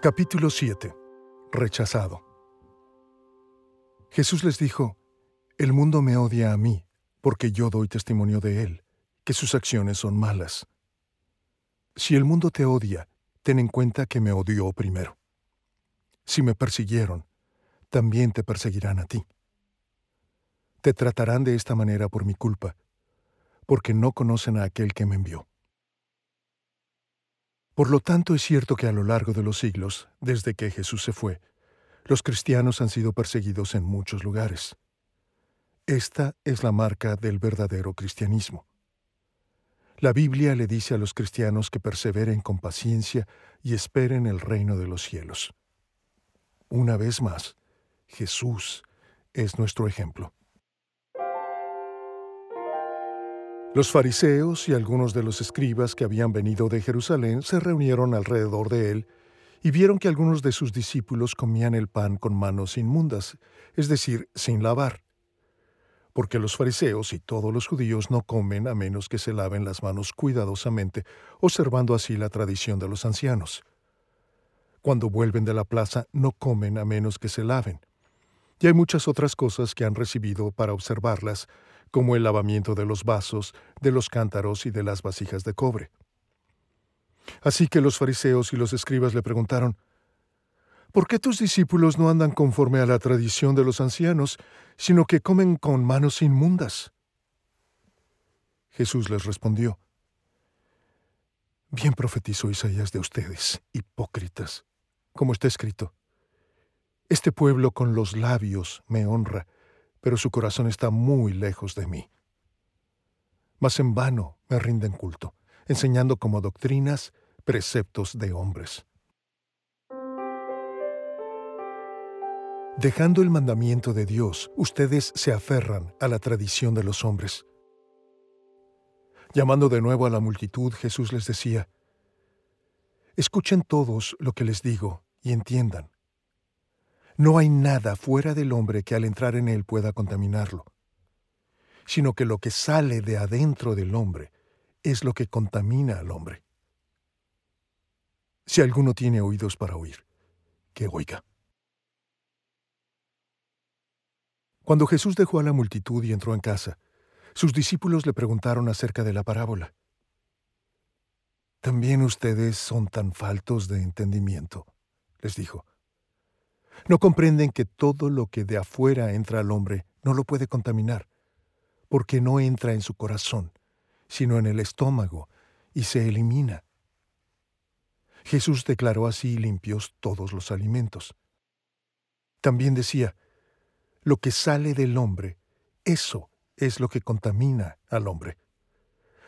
Capítulo 7. Rechazado. Jesús les dijo, El mundo me odia a mí, porque yo doy testimonio de él, que sus acciones son malas. Si el mundo te odia, ten en cuenta que me odió primero. Si me persiguieron, también te perseguirán a ti. Te tratarán de esta manera por mi culpa, porque no conocen a aquel que me envió. Por lo tanto, es cierto que a lo largo de los siglos, desde que Jesús se fue, los cristianos han sido perseguidos en muchos lugares. Esta es la marca del verdadero cristianismo. La Biblia le dice a los cristianos que perseveren con paciencia y esperen el reino de los cielos. Una vez más, Jesús es nuestro ejemplo. Los fariseos y algunos de los escribas que habían venido de Jerusalén se reunieron alrededor de él y vieron que algunos de sus discípulos comían el pan con manos inmundas, es decir, sin lavar porque los fariseos y todos los judíos no comen a menos que se laven las manos cuidadosamente, observando así la tradición de los ancianos. Cuando vuelven de la plaza no comen a menos que se laven. Y hay muchas otras cosas que han recibido para observarlas, como el lavamiento de los vasos, de los cántaros y de las vasijas de cobre. Así que los fariseos y los escribas le preguntaron, ¿Por qué tus discípulos no andan conforme a la tradición de los ancianos, sino que comen con manos inmundas? Jesús les respondió, Bien profetizó Isaías de ustedes, hipócritas, como está escrito. Este pueblo con los labios me honra, pero su corazón está muy lejos de mí. Mas en vano me rinden culto, enseñando como doctrinas preceptos de hombres. Dejando el mandamiento de Dios, ustedes se aferran a la tradición de los hombres. Llamando de nuevo a la multitud, Jesús les decía, Escuchen todos lo que les digo y entiendan. No hay nada fuera del hombre que al entrar en él pueda contaminarlo, sino que lo que sale de adentro del hombre es lo que contamina al hombre. Si alguno tiene oídos para oír, que oiga. Cuando Jesús dejó a la multitud y entró en casa, sus discípulos le preguntaron acerca de la parábola. ¿También ustedes son tan faltos de entendimiento? les dijo. ¿No comprenden que todo lo que de afuera entra al hombre no lo puede contaminar, porque no entra en su corazón, sino en el estómago, y se elimina? Jesús declaró así limpios todos los alimentos. También decía, lo que sale del hombre, eso es lo que contamina al hombre.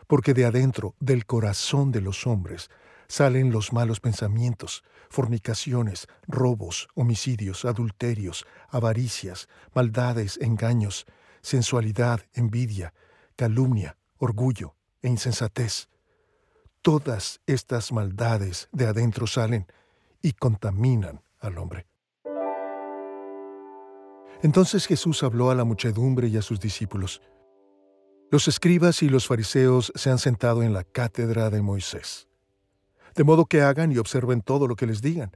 Porque de adentro, del corazón de los hombres, salen los malos pensamientos, fornicaciones, robos, homicidios, adulterios, avaricias, maldades, engaños, sensualidad, envidia, calumnia, orgullo e insensatez. Todas estas maldades de adentro salen y contaminan al hombre. Entonces Jesús habló a la muchedumbre y a sus discípulos. Los escribas y los fariseos se han sentado en la cátedra de Moisés. De modo que hagan y observen todo lo que les digan,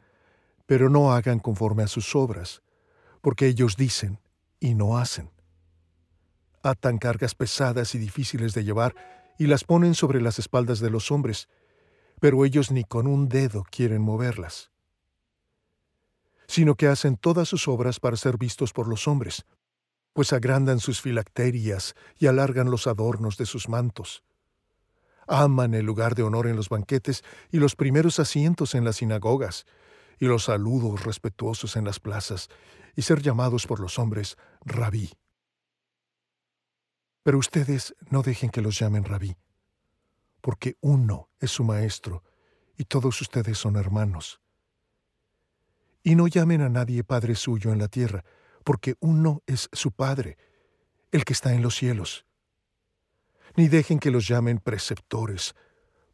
pero no hagan conforme a sus obras, porque ellos dicen y no hacen. Atan cargas pesadas y difíciles de llevar y las ponen sobre las espaldas de los hombres, pero ellos ni con un dedo quieren moverlas sino que hacen todas sus obras para ser vistos por los hombres, pues agrandan sus filacterias y alargan los adornos de sus mantos. Aman el lugar de honor en los banquetes y los primeros asientos en las sinagogas, y los saludos respetuosos en las plazas, y ser llamados por los hombres rabí. Pero ustedes no dejen que los llamen rabí, porque uno es su maestro, y todos ustedes son hermanos. Y no llamen a nadie Padre suyo en la tierra, porque uno es su Padre, el que está en los cielos. Ni dejen que los llamen preceptores,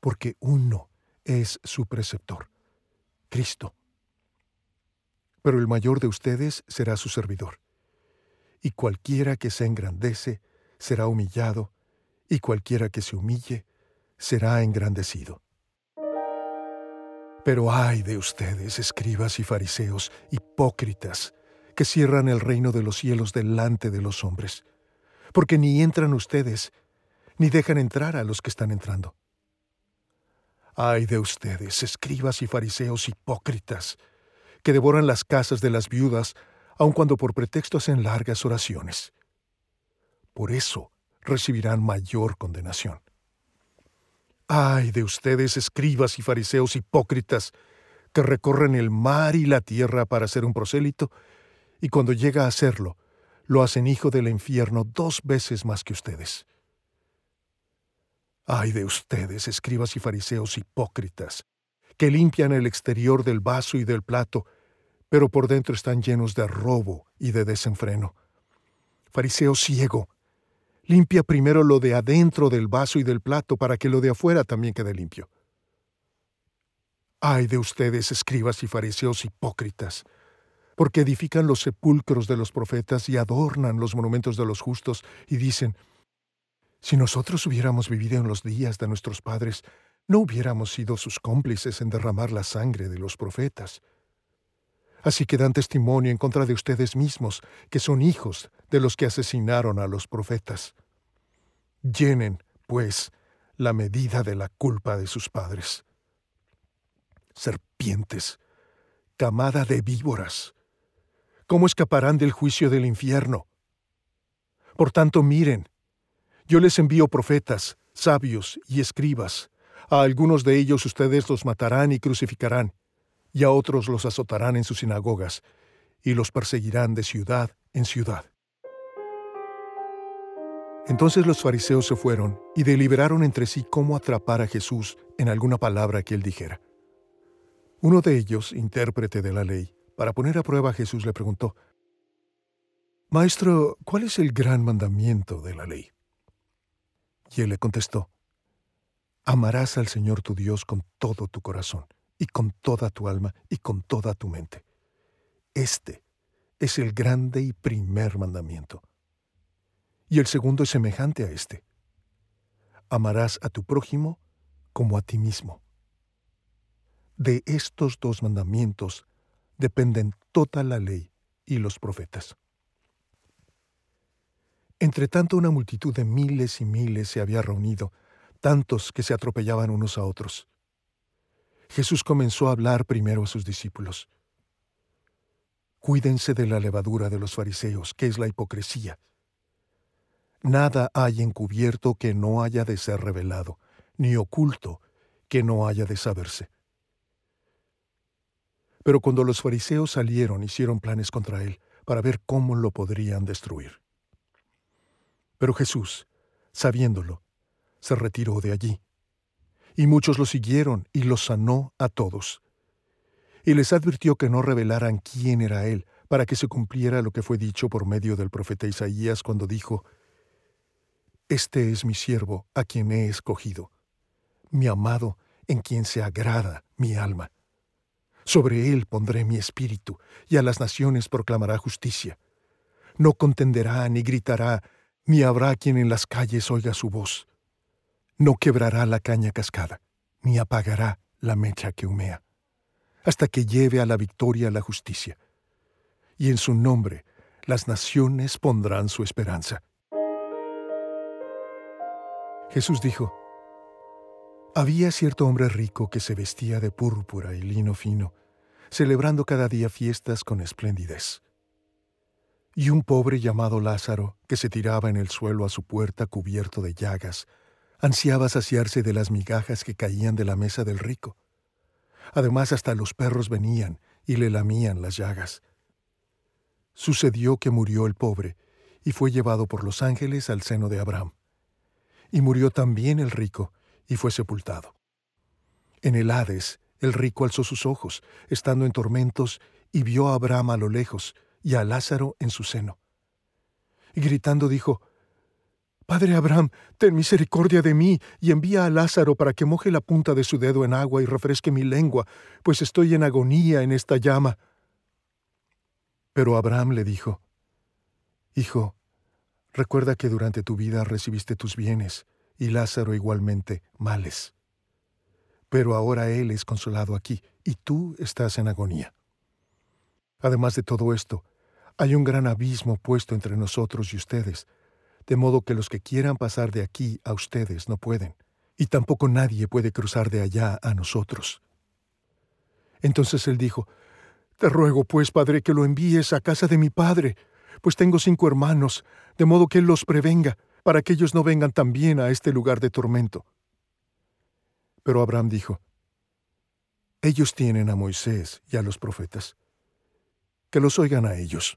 porque uno es su preceptor, Cristo. Pero el mayor de ustedes será su servidor. Y cualquiera que se engrandece será humillado, y cualquiera que se humille será engrandecido. Pero ay de ustedes, escribas y fariseos, hipócritas, que cierran el reino de los cielos delante de los hombres, porque ni entran ustedes, ni dejan entrar a los que están entrando. Ay de ustedes, escribas y fariseos hipócritas, que devoran las casas de las viudas, aun cuando por pretexto hacen largas oraciones. Por eso recibirán mayor condenación. Ay de ustedes, escribas y fariseos hipócritas, que recorren el mar y la tierra para ser un prosélito, y cuando llega a hacerlo, lo hacen hijo del infierno dos veces más que ustedes. Ay de ustedes, escribas y fariseos hipócritas, que limpian el exterior del vaso y del plato, pero por dentro están llenos de robo y de desenfreno. Fariseo ciego, limpia primero lo de adentro del vaso y del plato para que lo de afuera también quede limpio. Ay de ustedes, escribas y fariseos hipócritas, porque edifican los sepulcros de los profetas y adornan los monumentos de los justos y dicen, si nosotros hubiéramos vivido en los días de nuestros padres, no hubiéramos sido sus cómplices en derramar la sangre de los profetas. Así que dan testimonio en contra de ustedes mismos, que son hijos de los que asesinaron a los profetas. Llenen, pues, la medida de la culpa de sus padres. Serpientes, camada de víboras, ¿cómo escaparán del juicio del infierno? Por tanto, miren, yo les envío profetas, sabios y escribas. A algunos de ellos ustedes los matarán y crucificarán, y a otros los azotarán en sus sinagogas, y los perseguirán de ciudad en ciudad. Entonces los fariseos se fueron y deliberaron entre sí cómo atrapar a Jesús en alguna palabra que él dijera. Uno de ellos, intérprete de la ley, para poner a prueba a Jesús, le preguntó, Maestro, ¿cuál es el gran mandamiento de la ley? Y él le contestó, Amarás al Señor tu Dios con todo tu corazón, y con toda tu alma, y con toda tu mente. Este es el grande y primer mandamiento. Y el segundo es semejante a este. Amarás a tu prójimo como a ti mismo. De estos dos mandamientos dependen toda la ley y los profetas. Entre tanto una multitud de miles y miles se había reunido, tantos que se atropellaban unos a otros. Jesús comenzó a hablar primero a sus discípulos. Cuídense de la levadura de los fariseos, que es la hipocresía. Nada hay encubierto que no haya de ser revelado, ni oculto que no haya de saberse. Pero cuando los fariseos salieron, hicieron planes contra él para ver cómo lo podrían destruir. Pero Jesús, sabiéndolo, se retiró de allí. Y muchos lo siguieron y lo sanó a todos. Y les advirtió que no revelaran quién era Él, para que se cumpliera lo que fue dicho por medio del profeta Isaías cuando dijo, Este es mi siervo a quien he escogido, mi amado en quien se agrada mi alma. Sobre él pondré mi espíritu, y a las naciones proclamará justicia. No contenderá ni gritará, ni habrá quien en las calles oiga su voz. No quebrará la caña cascada, ni apagará la mecha que humea, hasta que lleve a la victoria la justicia. Y en su nombre las naciones pondrán su esperanza. Jesús dijo, Había cierto hombre rico que se vestía de púrpura y lino fino, celebrando cada día fiestas con esplendidez y un pobre llamado Lázaro, que se tiraba en el suelo a su puerta cubierto de llagas, ansiaba saciarse de las migajas que caían de la mesa del rico. Además hasta los perros venían y le lamían las llagas. Sucedió que murió el pobre y fue llevado por los ángeles al seno de Abraham. Y murió también el rico y fue sepultado. En el Hades, el rico alzó sus ojos, estando en tormentos, y vio a Abraham a lo lejos, y a Lázaro en su seno. Y gritando dijo, Padre Abraham, ten misericordia de mí y envía a Lázaro para que moje la punta de su dedo en agua y refresque mi lengua, pues estoy en agonía en esta llama. Pero Abraham le dijo, Hijo, recuerda que durante tu vida recibiste tus bienes y Lázaro igualmente males. Pero ahora él es consolado aquí y tú estás en agonía. Además de todo esto, hay un gran abismo puesto entre nosotros y ustedes, de modo que los que quieran pasar de aquí a ustedes no pueden, y tampoco nadie puede cruzar de allá a nosotros. Entonces él dijo, Te ruego, pues, Padre, que lo envíes a casa de mi Padre, pues tengo cinco hermanos, de modo que él los prevenga, para que ellos no vengan también a este lugar de tormento. Pero Abraham dijo, Ellos tienen a Moisés y a los profetas. Que los oigan a ellos.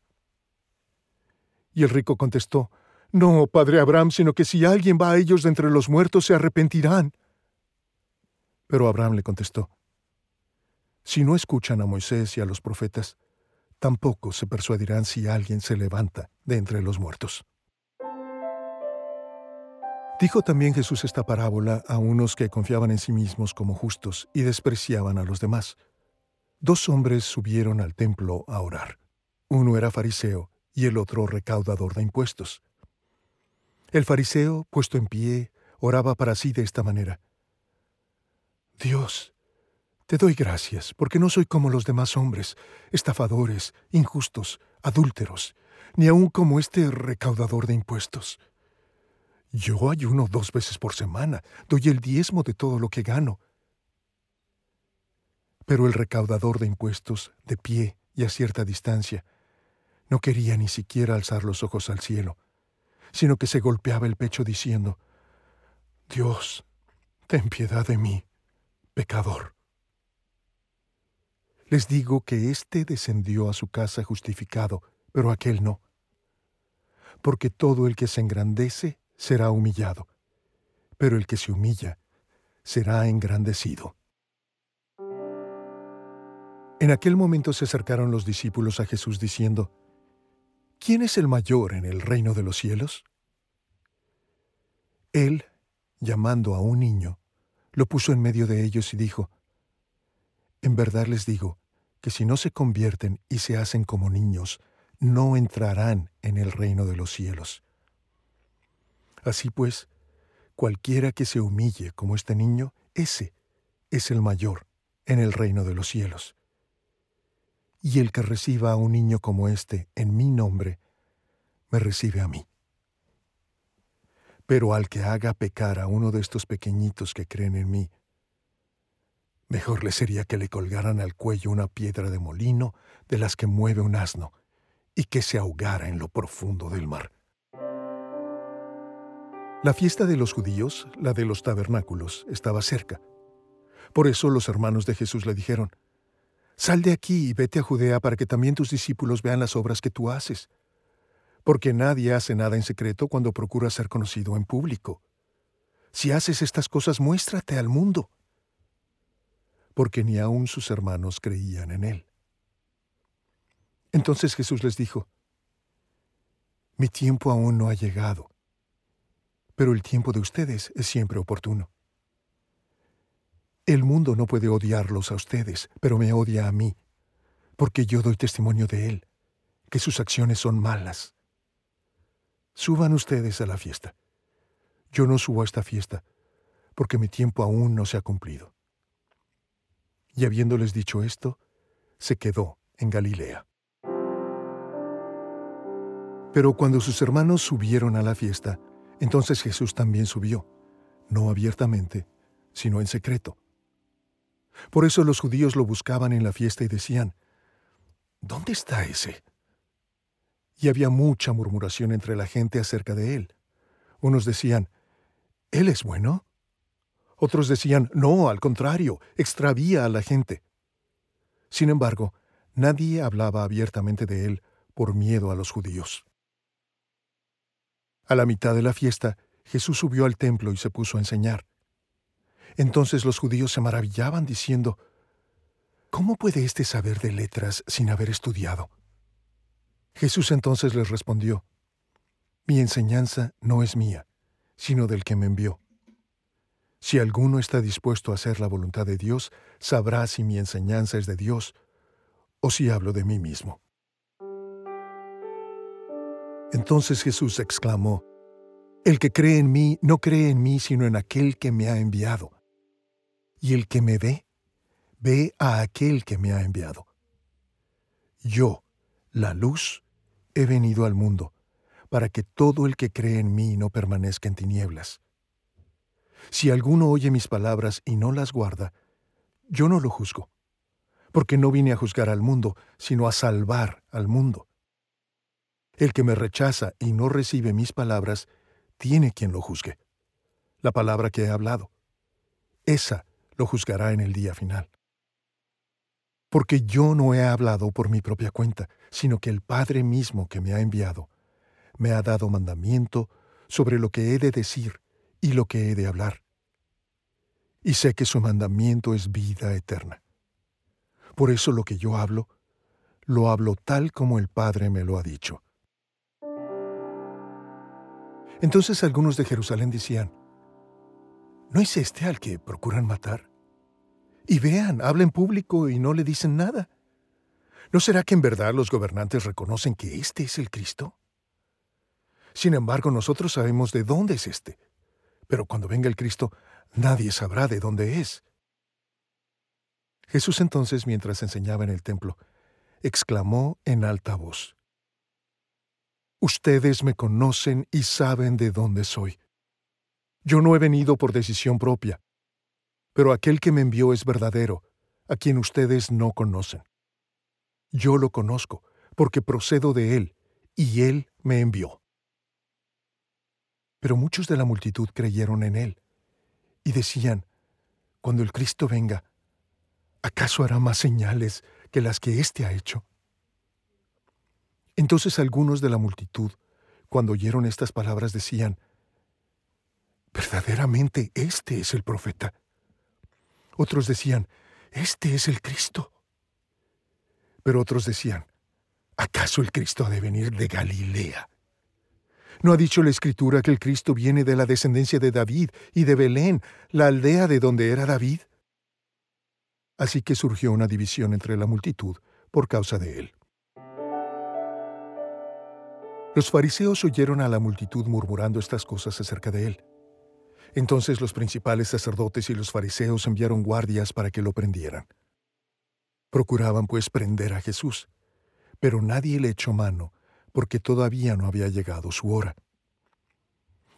Y el rico contestó, No, padre Abraham, sino que si alguien va a ellos de entre los muertos se arrepentirán. Pero Abraham le contestó, Si no escuchan a Moisés y a los profetas, tampoco se persuadirán si alguien se levanta de entre los muertos. Dijo también Jesús esta parábola a unos que confiaban en sí mismos como justos y despreciaban a los demás. Dos hombres subieron al templo a orar. Uno era fariseo y el otro recaudador de impuestos. El fariseo, puesto en pie, oraba para sí de esta manera. Dios, te doy gracias, porque no soy como los demás hombres, estafadores, injustos, adúlteros, ni aun como este recaudador de impuestos. Yo ayuno dos veces por semana, doy el diezmo de todo lo que gano. Pero el recaudador de impuestos, de pie y a cierta distancia, no quería ni siquiera alzar los ojos al cielo, sino que se golpeaba el pecho diciendo, Dios, ten piedad de mí, pecador. Les digo que éste descendió a su casa justificado, pero aquel no. Porque todo el que se engrandece será humillado, pero el que se humilla será engrandecido. En aquel momento se acercaron los discípulos a Jesús diciendo, ¿quién es el mayor en el reino de los cielos? Él, llamando a un niño, lo puso en medio de ellos y dijo, En verdad les digo, que si no se convierten y se hacen como niños, no entrarán en el reino de los cielos. Así pues, cualquiera que se humille como este niño, ese es el mayor en el reino de los cielos. Y el que reciba a un niño como este en mi nombre, me recibe a mí. Pero al que haga pecar a uno de estos pequeñitos que creen en mí, Mejor le sería que le colgaran al cuello una piedra de molino de las que mueve un asno y que se ahogara en lo profundo del mar. La fiesta de los judíos, la de los tabernáculos, estaba cerca. Por eso los hermanos de Jesús le dijeron, Sal de aquí y vete a Judea para que también tus discípulos vean las obras que tú haces. Porque nadie hace nada en secreto cuando procura ser conocido en público. Si haces estas cosas, muéstrate al mundo porque ni aun sus hermanos creían en él. Entonces Jesús les dijo, Mi tiempo aún no ha llegado, pero el tiempo de ustedes es siempre oportuno. El mundo no puede odiarlos a ustedes, pero me odia a mí, porque yo doy testimonio de él, que sus acciones son malas. Suban ustedes a la fiesta. Yo no subo a esta fiesta, porque mi tiempo aún no se ha cumplido. Y habiéndoles dicho esto, se quedó en Galilea. Pero cuando sus hermanos subieron a la fiesta, entonces Jesús también subió, no abiertamente, sino en secreto. Por eso los judíos lo buscaban en la fiesta y decían, ¿Dónde está ese? Y había mucha murmuración entre la gente acerca de él. Unos decían, ¿Él es bueno? Otros decían, no, al contrario, extravía a la gente. Sin embargo, nadie hablaba abiertamente de él por miedo a los judíos. A la mitad de la fiesta, Jesús subió al templo y se puso a enseñar. Entonces los judíos se maravillaban diciendo, ¿Cómo puede éste saber de letras sin haber estudiado? Jesús entonces les respondió, Mi enseñanza no es mía, sino del que me envió. Si alguno está dispuesto a hacer la voluntad de Dios, sabrá si mi enseñanza es de Dios o si hablo de mí mismo. Entonces Jesús exclamó, El que cree en mí no cree en mí sino en aquel que me ha enviado. Y el que me ve, Ve a aquel que me ha enviado. Yo, la luz, he venido al mundo, para que todo el que cree en mí no permanezca en tinieblas. Si alguno oye mis palabras y no las guarda, yo no lo juzgo, porque no vine a juzgar al mundo, sino a salvar al mundo. El que me rechaza y no recibe mis palabras, tiene quien lo juzgue. La palabra que he hablado. Esa lo juzgará en el día final porque yo no he hablado por mi propia cuenta, sino que el Padre mismo que me ha enviado me ha dado mandamiento sobre lo que he de decir y lo que he de hablar. Y sé que su mandamiento es vida eterna. Por eso lo que yo hablo, lo hablo tal como el Padre me lo ha dicho. Entonces algunos de Jerusalén decían, ¿no es este al que procuran matar? Y vean, habla en público y no le dicen nada. ¿No será que en verdad los gobernantes reconocen que este es el Cristo? Sin embargo, nosotros sabemos de dónde es este. Pero cuando venga el Cristo, nadie sabrá de dónde es. Jesús entonces, mientras enseñaba en el templo, exclamó en alta voz, Ustedes me conocen y saben de dónde soy. Yo no he venido por decisión propia pero aquel que me envió es verdadero, a quien ustedes no conocen. Yo lo conozco, porque procedo de él, y él me envió. Pero muchos de la multitud creyeron en él, y decían, cuando el Cristo venga, ¿acaso hará más señales que las que éste ha hecho? Entonces algunos de la multitud, cuando oyeron estas palabras, decían, verdaderamente este es el profeta. Otros decían, Este es el Cristo. Pero otros decían, ¿acaso el Cristo ha de venir de Galilea? ¿No ha dicho la Escritura que el Cristo viene de la descendencia de David y de Belén, la aldea de donde era David? Así que surgió una división entre la multitud por causa de él. Los fariseos oyeron a la multitud murmurando estas cosas acerca de él. Entonces los principales sacerdotes y los fariseos enviaron guardias para que lo prendieran. Procuraban pues prender a Jesús, pero nadie le echó mano, porque todavía no había llegado su hora.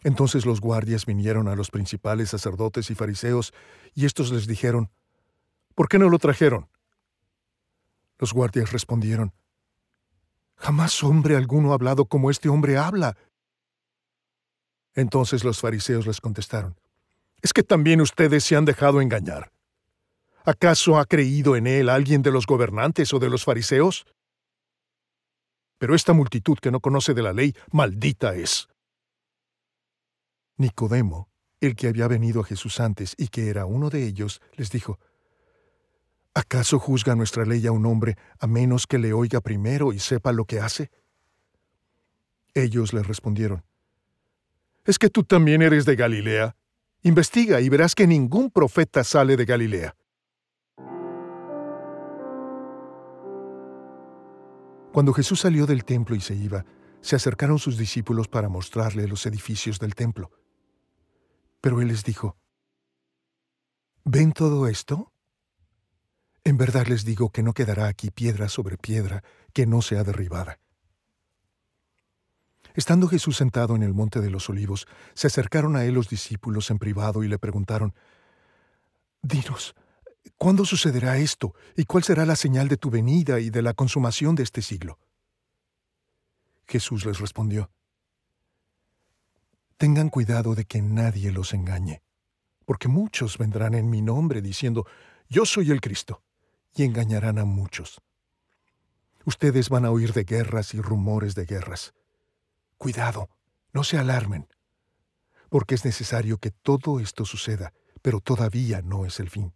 Entonces los guardias vinieron a los principales sacerdotes y fariseos, y estos les dijeron, ¿Por qué no lo trajeron? Los guardias respondieron, Jamás hombre alguno ha hablado como este hombre habla. Entonces los fariseos les contestaron, ¿es que también ustedes se han dejado engañar? ¿Acaso ha creído en él alguien de los gobernantes o de los fariseos? Pero esta multitud que no conoce de la ley, maldita es. Nicodemo, el que había venido a Jesús antes y que era uno de ellos, les dijo, ¿acaso juzga nuestra ley a un hombre a menos que le oiga primero y sepa lo que hace? Ellos le respondieron, ¿Es que tú también eres de Galilea? Investiga y verás que ningún profeta sale de Galilea. Cuando Jesús salió del templo y se iba, se acercaron sus discípulos para mostrarle los edificios del templo. Pero él les dijo, ¿Ven todo esto? En verdad les digo que no quedará aquí piedra sobre piedra que no sea derribada. Estando Jesús sentado en el monte de los olivos, se acercaron a él los discípulos en privado y le preguntaron, Dinos, ¿cuándo sucederá esto y cuál será la señal de tu venida y de la consumación de este siglo? Jesús les respondió, Tengan cuidado de que nadie los engañe, porque muchos vendrán en mi nombre diciendo, Yo soy el Cristo, y engañarán a muchos. Ustedes van a oír de guerras y rumores de guerras. Cuidado, no se alarmen, porque es necesario que todo esto suceda, pero todavía no es el fin.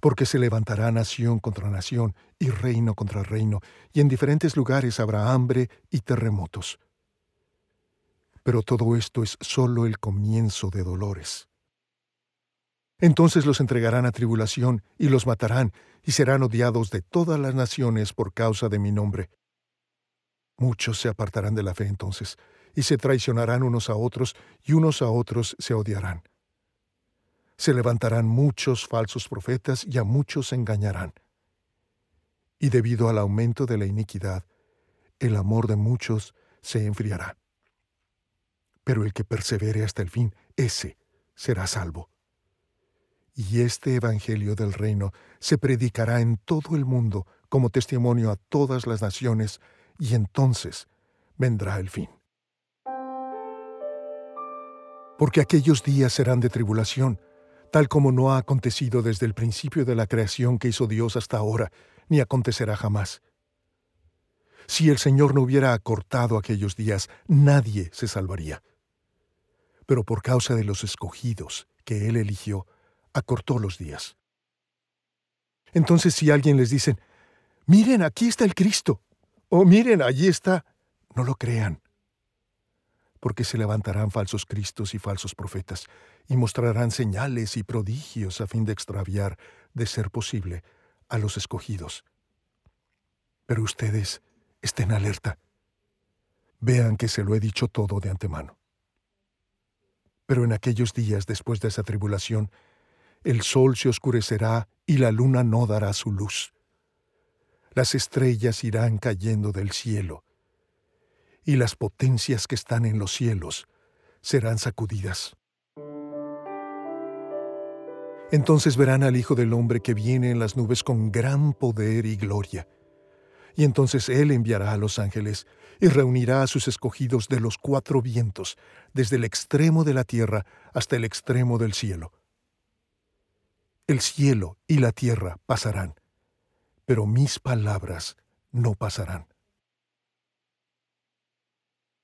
Porque se levantará nación contra nación y reino contra reino, y en diferentes lugares habrá hambre y terremotos. Pero todo esto es sólo el comienzo de dolores. Entonces los entregarán a tribulación y los matarán, y serán odiados de todas las naciones por causa de mi nombre Muchos se apartarán de la fe entonces, y se traicionarán unos a otros, y unos a otros se odiarán. Se levantarán muchos falsos profetas y a muchos engañarán. Y debido al aumento de la iniquidad, el amor de muchos se enfriará. Pero el que persevere hasta el fin, ese será salvo. Y este Evangelio del reino se predicará en todo el mundo como testimonio a todas las naciones, y entonces vendrá el fin. Porque aquellos días serán de tribulación, tal como no ha acontecido desde el principio de la creación que hizo Dios hasta ahora, ni acontecerá jamás. Si el Señor no hubiera acortado aquellos días, nadie se salvaría. Pero por causa de los escogidos que Él eligió, acortó los días. Entonces si alguien les dice, miren, aquí está el Cristo, o miren, allí está, no lo crean, porque se levantarán falsos cristos y falsos profetas, y mostrarán señales y prodigios a fin de extraviar, de ser posible, a los escogidos. Pero ustedes estén alerta. Vean que se lo he dicho todo de antemano. Pero en aquellos días después de esa tribulación, el sol se oscurecerá y la luna no dará su luz. Las estrellas irán cayendo del cielo, y las potencias que están en los cielos serán sacudidas. Entonces verán al Hijo del Hombre que viene en las nubes con gran poder y gloria. Y entonces Él enviará a los ángeles y reunirá a sus escogidos de los cuatro vientos, desde el extremo de la tierra hasta el extremo del cielo. El cielo y la tierra pasarán, pero mis palabras no pasarán.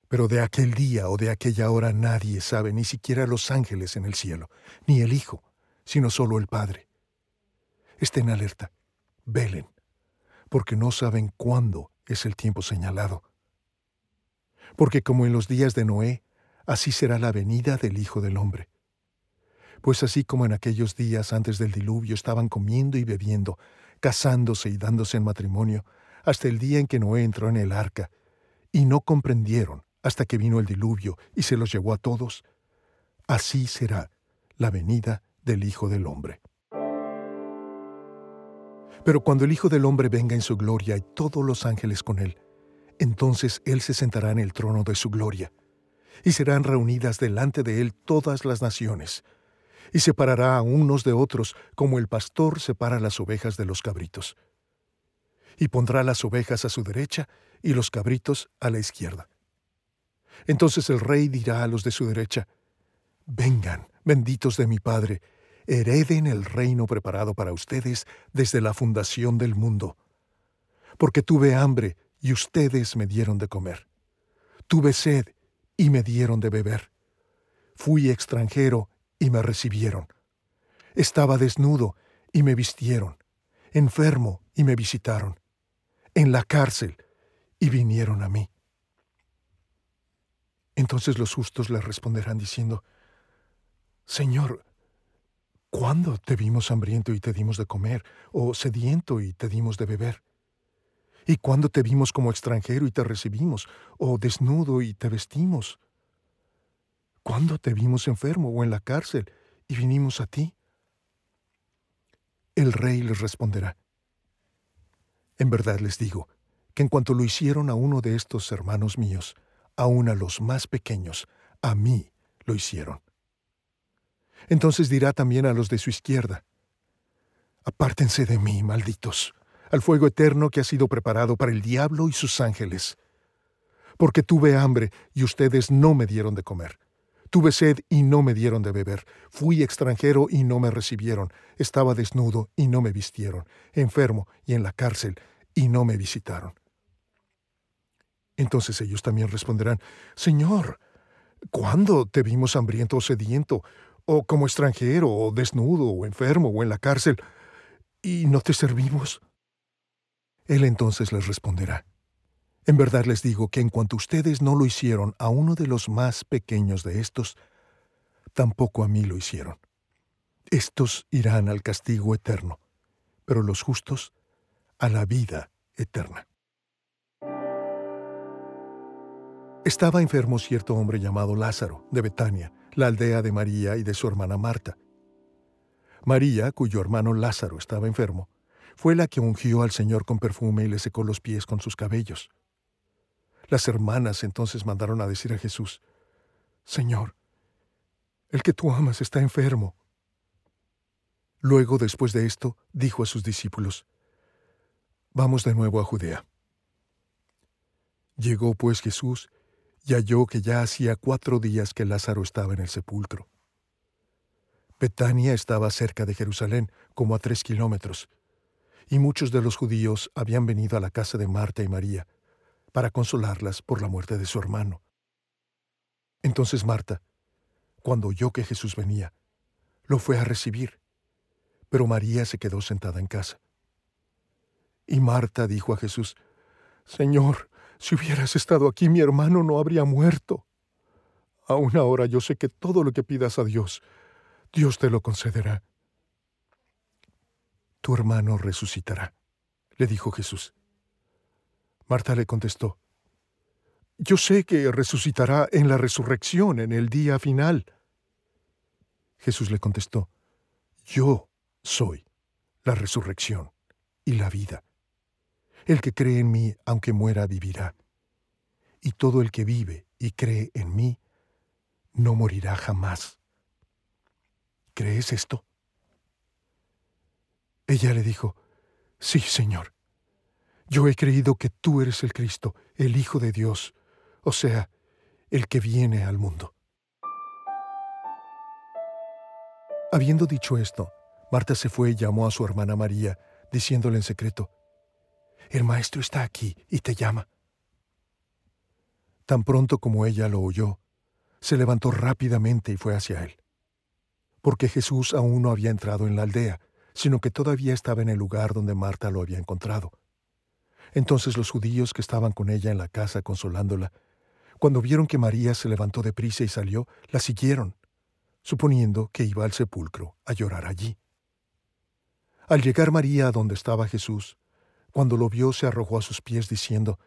Pero de aquel día o de aquella hora nadie sabe, ni siquiera los ángeles en el cielo, ni el Hijo, sino solo el Padre. Estén alerta, velen, porque no saben cuándo es el tiempo señalado. Porque como en los días de Noé, así será la venida del Hijo del Hombre. Pues así como en aquellos días antes del diluvio estaban comiendo y bebiendo, casándose y dándose en matrimonio, hasta el día en que Noé entró en el arca, y no comprendieron hasta que vino el diluvio y se los llevó a todos, así será la venida del Hijo del Hombre. Pero cuando el Hijo del Hombre venga en su gloria y todos los ángeles con él, entonces Él se sentará en el trono de su gloria, y serán reunidas delante de Él todas las naciones, y separará a unos de otros como el pastor separa las ovejas de los cabritos. Y pondrá las ovejas a su derecha y los cabritos a la izquierda. Entonces el rey dirá a los de su derecha, Vengan, benditos de mi Padre, hereden el reino preparado para ustedes desde la fundación del mundo. Porque tuve hambre y ustedes me dieron de comer. Tuve sed y me dieron de beber. Fui extranjero y me recibieron. Estaba desnudo y me vistieron. Enfermo y me visitaron. En la cárcel y vinieron a mí. Entonces los justos le responderán diciendo, Señor, ¿cuándo te vimos hambriento y te dimos de comer, o sediento y te dimos de beber? ¿Y cuándo te vimos como extranjero y te recibimos, o desnudo y te vestimos? ¿Cuándo te vimos enfermo o en la cárcel y vinimos a ti? El rey les responderá, En verdad les digo, que en cuanto lo hicieron a uno de estos hermanos míos, aun a los más pequeños, a mí lo hicieron. Entonces dirá también a los de su izquierda, Apártense de mí, malditos, al fuego eterno que ha sido preparado para el diablo y sus ángeles. Porque tuve hambre y ustedes no me dieron de comer. Tuve sed y no me dieron de beber. Fui extranjero y no me recibieron. Estaba desnudo y no me vistieron. Enfermo y en la cárcel y no me visitaron. Entonces ellos también responderán, Señor, ¿cuándo te vimos hambriento o sediento, o como extranjero, o desnudo, o enfermo, o en la cárcel, y no te servimos? Él entonces les responderá, En verdad les digo que en cuanto ustedes no lo hicieron a uno de los más pequeños de estos, tampoco a mí lo hicieron. Estos irán al castigo eterno, pero los justos a la vida eterna. Estaba enfermo cierto hombre llamado Lázaro, de Betania, la aldea de María y de su hermana Marta. María, cuyo hermano Lázaro estaba enfermo, fue la que ungió al Señor con perfume y le secó los pies con sus cabellos. Las hermanas entonces mandaron a decir a Jesús, Señor, el que tú amas está enfermo. Luego, después de esto, dijo a sus discípulos, Vamos de nuevo a Judea. Llegó pues Jesús y halló que ya hacía cuatro días que Lázaro estaba en el sepulcro. Betania estaba cerca de Jerusalén, como a tres kilómetros, y muchos de los judíos habían venido a la casa de Marta y María para consolarlas por la muerte de su hermano. Entonces Marta, cuando oyó que Jesús venía, lo fue a recibir, pero María se quedó sentada en casa. Y Marta dijo a Jesús, Señor, si hubieras estado aquí mi hermano no habría muerto. Aún ahora yo sé que todo lo que pidas a Dios, Dios te lo concederá. Tu hermano resucitará, le dijo Jesús. Marta le contestó, Yo sé que resucitará en la resurrección, en el día final. Jesús le contestó, Yo soy la resurrección y la vida. El que cree en mí, aunque muera, vivirá. Y todo el que vive y cree en mí, no morirá jamás. ¿Crees esto? Ella le dijo, Sí, Señor. Yo he creído que tú eres el Cristo, el Hijo de Dios, o sea, el que viene al mundo. Habiendo dicho esto, Marta se fue y llamó a su hermana María, diciéndole en secreto, El Maestro está aquí y te llama. Tan pronto como ella lo oyó, se levantó rápidamente y fue hacia él. Porque Jesús aún no había entrado en la aldea, sino que todavía estaba en el lugar donde Marta lo había encontrado. Entonces los judíos que estaban con ella en la casa consolándola, cuando vieron que María se levantó de prisa y salió, la siguieron, suponiendo que iba al sepulcro a llorar allí. Al llegar María a donde estaba Jesús, cuando lo vio se arrojó a sus pies diciendo,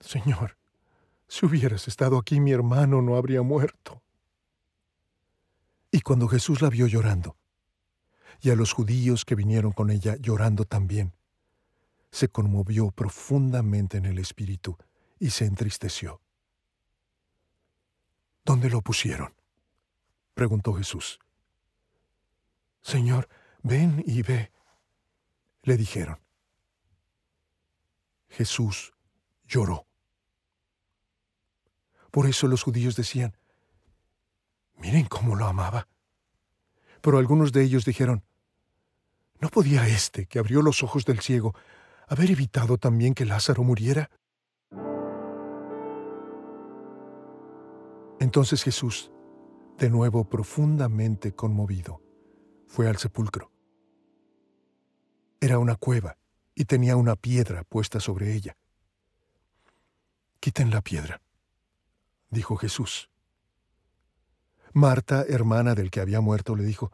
Señor, si hubieras estado aquí mi hermano no habría muerto. Y cuando Jesús la vio llorando, y a los judíos que vinieron con ella llorando también, se conmovió profundamente en el espíritu y se entristeció. ¿Dónde lo pusieron? preguntó Jesús. Señor, ven y ve, le dijeron. Jesús lloró. Por eso los judíos decían, miren cómo lo amaba. Pero algunos de ellos dijeron, ¿no podía éste, que abrió los ojos del ciego, haber evitado también que Lázaro muriera? Entonces Jesús, de nuevo profundamente conmovido, fue al sepulcro. Era una cueva y tenía una piedra puesta sobre ella. Quiten la piedra dijo Jesús. Marta, hermana del que había muerto, le dijo,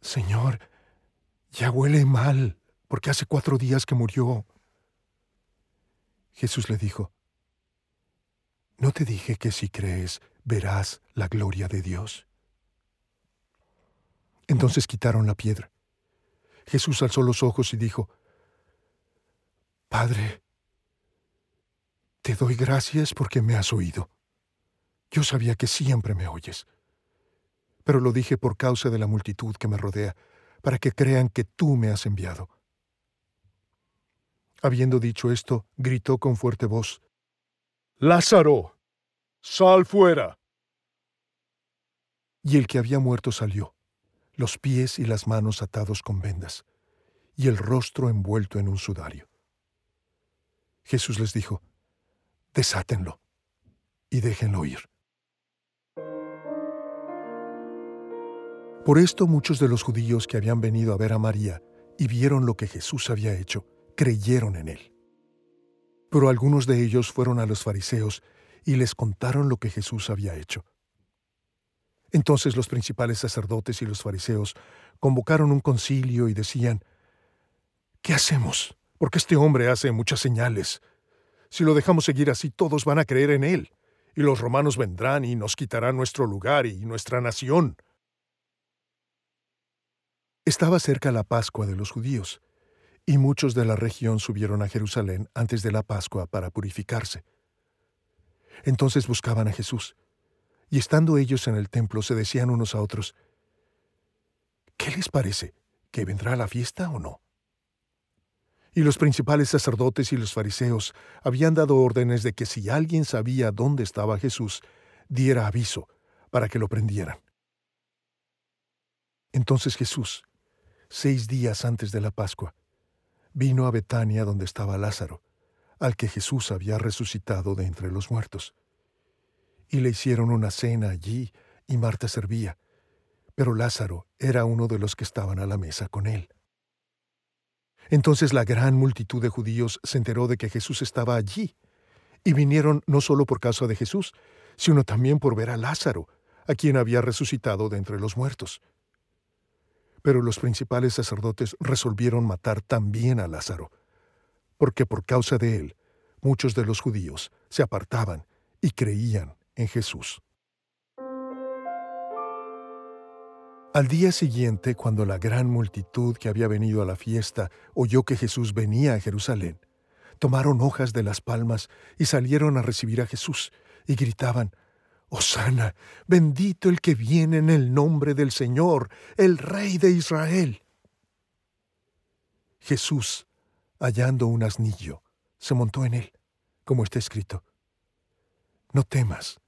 Señor, ya huele mal, porque hace cuatro días que murió. Jesús le dijo, ¿no te dije que si crees verás la gloria de Dios? Entonces quitaron la piedra. Jesús alzó los ojos y dijo, Padre, te doy gracias porque me has oído. Yo sabía que siempre me oyes. Pero lo dije por causa de la multitud que me rodea, para que crean que tú me has enviado. Habiendo dicho esto, gritó con fuerte voz, Lázaro, sal fuera. Y el que había muerto salió, los pies y las manos atados con vendas, y el rostro envuelto en un sudario. Jesús les dijo, Desátenlo y déjenlo ir. Por esto muchos de los judíos que habían venido a ver a María y vieron lo que Jesús había hecho, creyeron en él. Pero algunos de ellos fueron a los fariseos y les contaron lo que Jesús había hecho. Entonces los principales sacerdotes y los fariseos convocaron un concilio y decían, ¿Qué hacemos? Porque este hombre hace muchas señales. Si lo dejamos seguir así, todos van a creer en él, y los romanos vendrán y nos quitarán nuestro lugar y nuestra nación. Estaba cerca la Pascua de los judíos, y muchos de la región subieron a Jerusalén antes de la Pascua para purificarse. Entonces buscaban a Jesús, y estando ellos en el templo se decían unos a otros, ¿Qué les parece? ¿Que vendrá la fiesta o no? Y los principales sacerdotes y los fariseos habían dado órdenes de que si alguien sabía dónde estaba Jesús, diera aviso para que lo prendieran. Entonces Jesús, seis días antes de la Pascua, vino a Betania donde estaba Lázaro, al que Jesús había resucitado de entre los muertos. Y le hicieron una cena allí, y Marta servía, pero Lázaro era uno de los que estaban a la mesa con él. Entonces la gran multitud de judíos se enteró de que Jesús estaba allí, y vinieron no solo por causa de Jesús, sino también por ver a Lázaro, a quien había resucitado de entre los muertos. Pero los principales sacerdotes resolvieron matar también a Lázaro, porque por causa de él muchos de los judíos se apartaban y creían en Jesús. Al día siguiente, cuando la gran multitud que había venido a la fiesta oyó que Jesús venía a Jerusalén, tomaron hojas de las palmas y salieron a recibir a Jesús, y gritaban, Osana, bendito el que viene en el nombre del Señor, el Rey de Israel. Jesús, hallando un asnillo, se montó en él, como está escrito. No temas,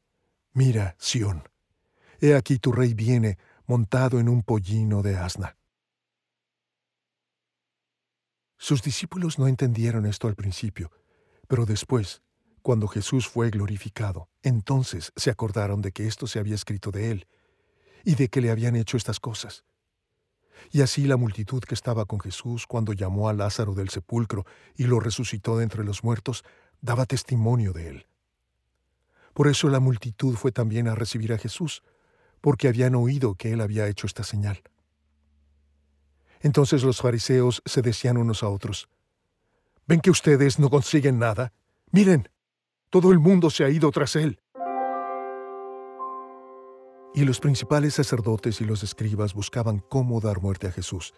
mira, Sión, he aquí tu rey viene montado en un pollino de asna. Sus discípulos no entendieron esto al principio, pero después, cuando Jesús fue glorificado, entonces se acordaron de que esto se había escrito de él y de que le habían hecho estas cosas. Y así la multitud que estaba con Jesús cuando llamó a Lázaro del sepulcro y lo resucitó de entre los muertos, daba testimonio de él. Por eso la multitud fue también a recibir a Jesús, porque habían oído que él había hecho esta señal. Entonces los fariseos se decían unos a otros, ¿ven que ustedes no consiguen nada? Miren, todo el mundo se ha ido tras él. Y los principales sacerdotes y los escribas buscaban cómo dar muerte a Jesús,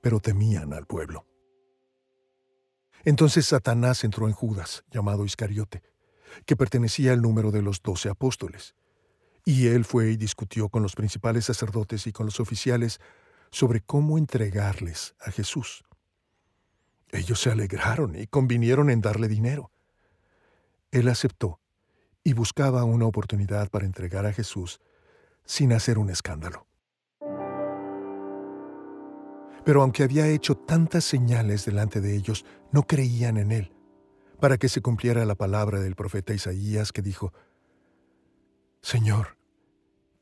pero temían al pueblo. Entonces Satanás entró en Judas, llamado Iscariote, que pertenecía al número de los doce apóstoles. Y él fue y discutió con los principales sacerdotes y con los oficiales sobre cómo entregarles a Jesús. Ellos se alegraron y convinieron en darle dinero. Él aceptó y buscaba una oportunidad para entregar a Jesús sin hacer un escándalo. Pero aunque había hecho tantas señales delante de ellos, no creían en él, para que se cumpliera la palabra del profeta Isaías que dijo, Señor,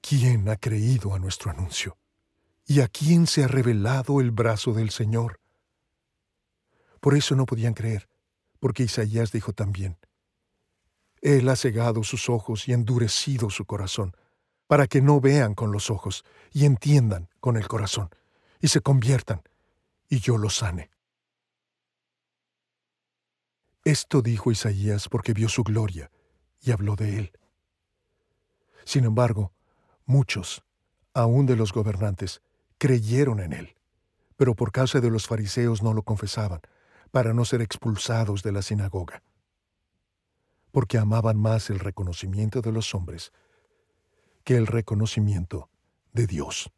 ¿quién ha creído a nuestro anuncio? ¿Y a quién se ha revelado el brazo del Señor? Por eso no podían creer, porque Isaías dijo también, Él ha cegado sus ojos y endurecido su corazón, para que no vean con los ojos y entiendan con el corazón, y se conviertan, y yo los sane. Esto dijo Isaías porque vio su gloria y habló de él. Sin embargo, muchos, aun de los gobernantes, creyeron en él, pero por causa de los fariseos no lo confesaban, para no ser expulsados de la sinagoga, porque amaban más el reconocimiento de los hombres que el reconocimiento de Dios.